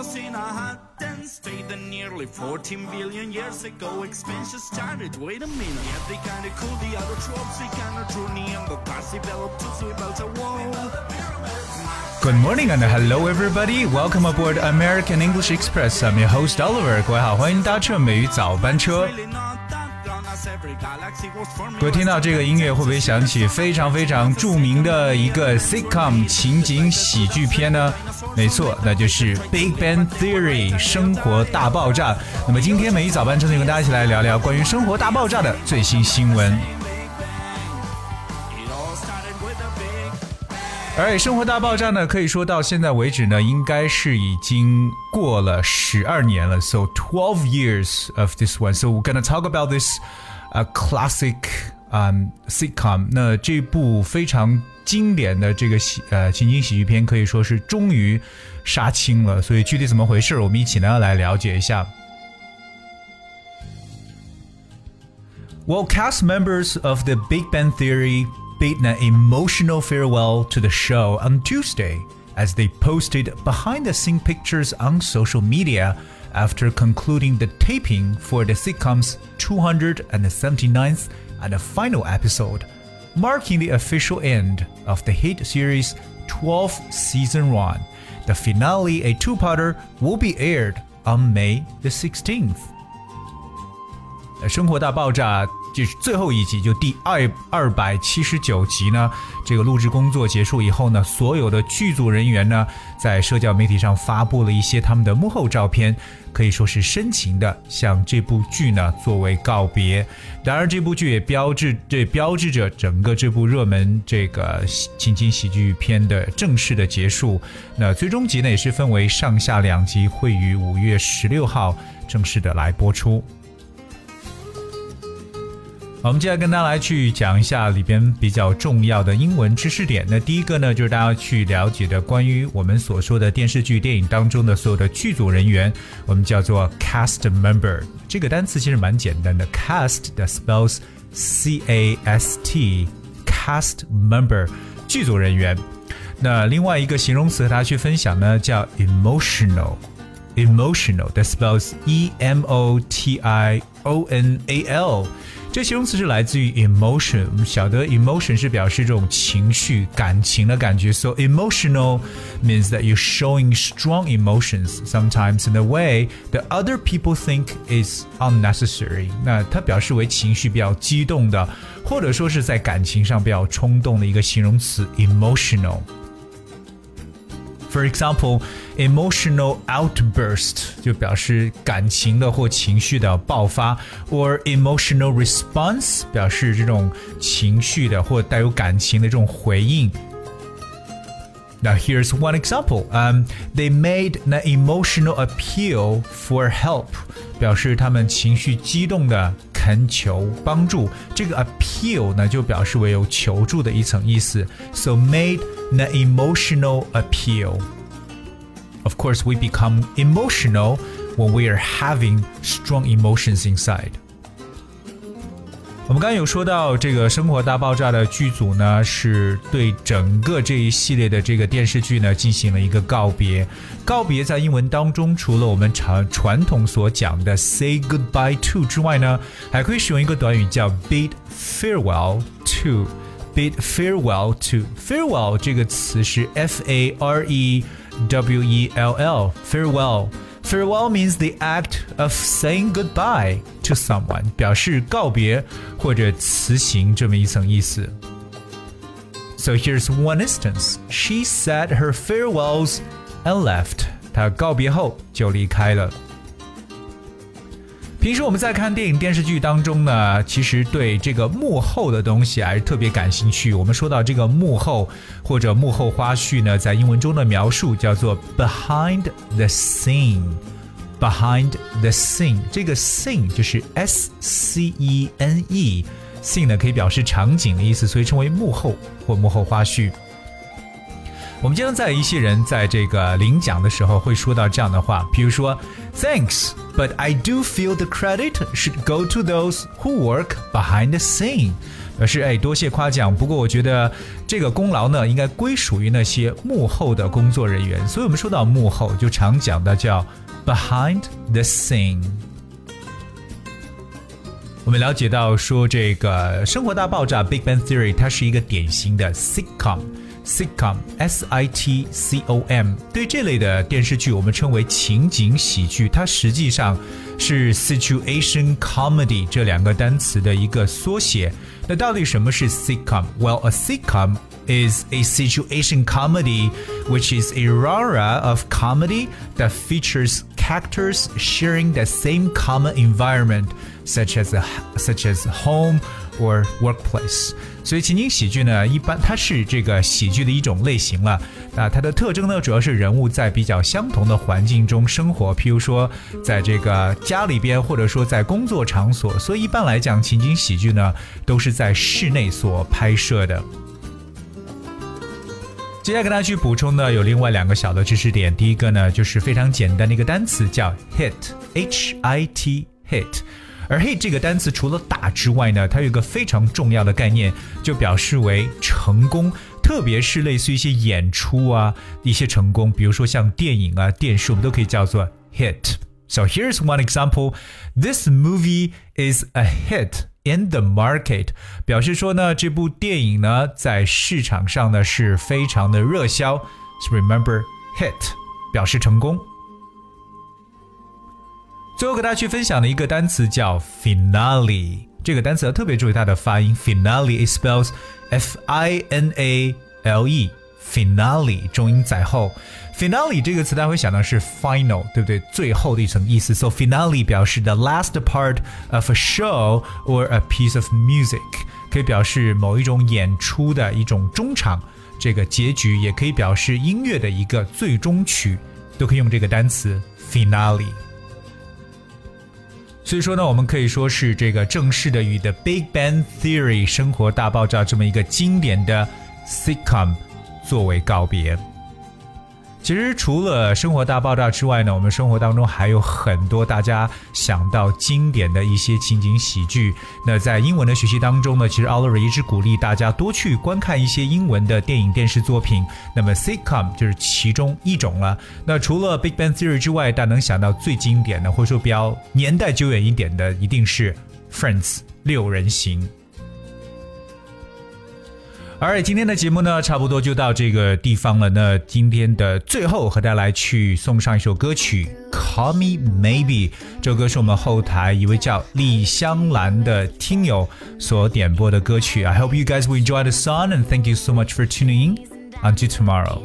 was in a hut and stayed there nearly 14 billion years ago. Expansion started. Wait a minute. Yeah, they kinda cool. The other tropes, they kinda true. Neanderthals developed too, so we built a wall. Good morning and hello everybody. Welcome aboard American English Express. I'm your host Oliver. 各位好，欢迎搭乘美语早班车。 各位听到这个音乐，会不会想起非常非常著名的一个 sitcom 情景喜剧片呢？没错，那就是《Big Bang Theory》生活大爆炸。那么今天每一早班车就跟大家一起来聊聊关于生活大爆炸的最新新闻。而《生活大爆炸》呢，可以说到现在为止呢，应该是已经过了十二年了。So twelve years of this one. So we're gonna talk about this a classic um sitcom. 那这部非常经典的这个喜呃情景喜剧片，可以说是终于杀青了。所以具体怎么回事，我们一起呢来了解一下。Well, cast members of The Big Bang Theory bid an emotional farewell to the show on Tuesday as they posted behind the scene pictures on social media after concluding the taping for the sitcom's 279th and final episode, marking the official end of the hit series' 12th season run. The finale, a two parter, will be aired on May the 16th. 呃，《生活大爆炸》 就是最后一集，就第二二百七十九集呢。这个录制工作结束以后呢，所有的剧组人员呢，在社交媒体上发布了一些他们的幕后照片，可以说是深情的向这部剧呢作为告别。当然，这部剧也标志这标志着整个这部热门这个情景喜剧片的正式的结束。那最终集呢，也是分为上下两集，会于五月十六号正式的来播出。我们接下来跟大家来去讲一下里边比较重要的英文知识点。那第一个呢，就是大家去了解的关于我们所说的电视剧、电影当中的所有的剧组人员，我们叫做 cast member。这个单词其实蛮简单的，cast 的 spells C A S T，cast member，剧组人员。那另外一个形容词和大家去分享呢，叫 emotional。emotional that spells E M O T I O N A L。这形容词是来自于 emotion，我们晓得 emotion 是表示这种情绪、感情的感觉。So emotional means that you're showing strong emotions sometimes in a way that other people think is unnecessary。那它表示为情绪比较激动的，或者说是在感情上比较冲动的一个形容词 emotional。For example, emotional outburst 就表示感情的或情绪的爆发，or emotional response 表示这种情绪的或带有感情的这种回应。Now here's one example. Um, they made an emotional appeal for help，表示他们情绪激动的 恳求帮助。这个 appeal 呢，就表示为有求助的一层意思。So made an emotional appeal. Of course, we become emotional when we are having strong emotions inside. 我们刚刚有说到这个《生活大爆炸》的剧组呢，是对整个这一系列的这个电视剧呢进行了一个告别。告别在英文当中，除了我们常传统所讲的 “say goodbye to” 之外呢，还可以使用一个短语叫 “bid farewell to”。bid farewell to farewell 这个词是 f a r e w e l l farewell。Farewell means the act of saying goodbye to someone，表示告别或者辞行这么一层意思。So here's one instance. She said her farewells and left. 她告别后就离开了。 平时我们在看电影电视剧当中呢，其实对这个幕后的东西还是特别感兴趣。我们说到这个幕后或者幕后花絮呢，在英文中的描述叫做 behind the scene。behind the scene，这个 scene 就是 S C E N E，scene 呢可以表示场景的意思，所以称为幕后或幕后花絮。我们经常在一些人在这个领奖的时候会说到这样的话，比如说 Thanks, but I do feel the credit should go to those who work behind the scene。表示哎多谢夸奖。不过我觉得这个功劳呢，应该归属于那些幕后的工作人员。所以我们说到幕后，就常讲的叫 behind the scene。我们了解到说，这个《生活大爆炸》（Big Bang Theory） 它是一个典型的 sitcom，sitcom，s i t c o m。对这类的电视剧，我们称为情景喜剧。它实际上是 situation comedy 这两个单词的一个缩写。那到底什么是 sitcom？Well，a sitcom is a situation comedy, which is a genre of comedy that features characters sharing the same common environment such as a, such as home or workplace。所以情景喜剧呢，一般它是这个喜剧的一种类型了。啊，它的特征呢，主要是人物在比较相同的环境中生活，譬如说在这个家里边，或者说在工作场所。所以一般来讲，情景喜剧呢，都是在室内所拍摄的。接下来跟大家去补充的有另外两个小的知识点。第一个呢，就是非常简单的一个单词叫 hit，h i t hit。而 hit 这个单词除了打之外呢，它有一个非常重要的概念，就表示为成功，特别是类似于一些演出啊一些成功，比如说像电影啊、电视，我们都可以叫做 hit。So here's one example. This movie is a hit in the market，表示说呢，这部电影呢在市场上呢是非常的热销。So remember hit 表示成功。最后给大家去分享的一个单词叫 finale，这个单词要特别注意它的发音。finale is spells F-I-N-A-L-E e，finale 重音在后。finale 这个词大家会想到是 final，对不对？最后的一层意思。So finale 表示 the last part of a show or a piece of music，可以表示某一种演出的一种中场，这个结局也可以表示音乐的一个最终曲，都可以用这个单词 finale。所以说呢，我们可以说是这个正式的与《The Big Bang Theory》生活大爆炸这么一个经典的 sitcom 作为告别。其实除了《生活大爆炸》之外呢，我们生活当中还有很多大家想到经典的一些情景喜剧。那在英文的学习当中呢，其实 Oliver 一直鼓励大家多去观看一些英文的电影、电视作品。那么 sitcom 就是其中一种了。那除了《Big Bang Theory》之外，大家能想到最经典的，或者说比较年代久远一点的，一定是《Friends》六人行。而今天的节目呢，差不多就到这个地方了。那今天的最后，和大家来去送上一首歌曲《Call Me Maybe》。这首歌是我们后台一位叫李香兰的听友所点播的歌曲。I hope you guys will enjoy the song and thank you so much for tuning in. Until tomorrow.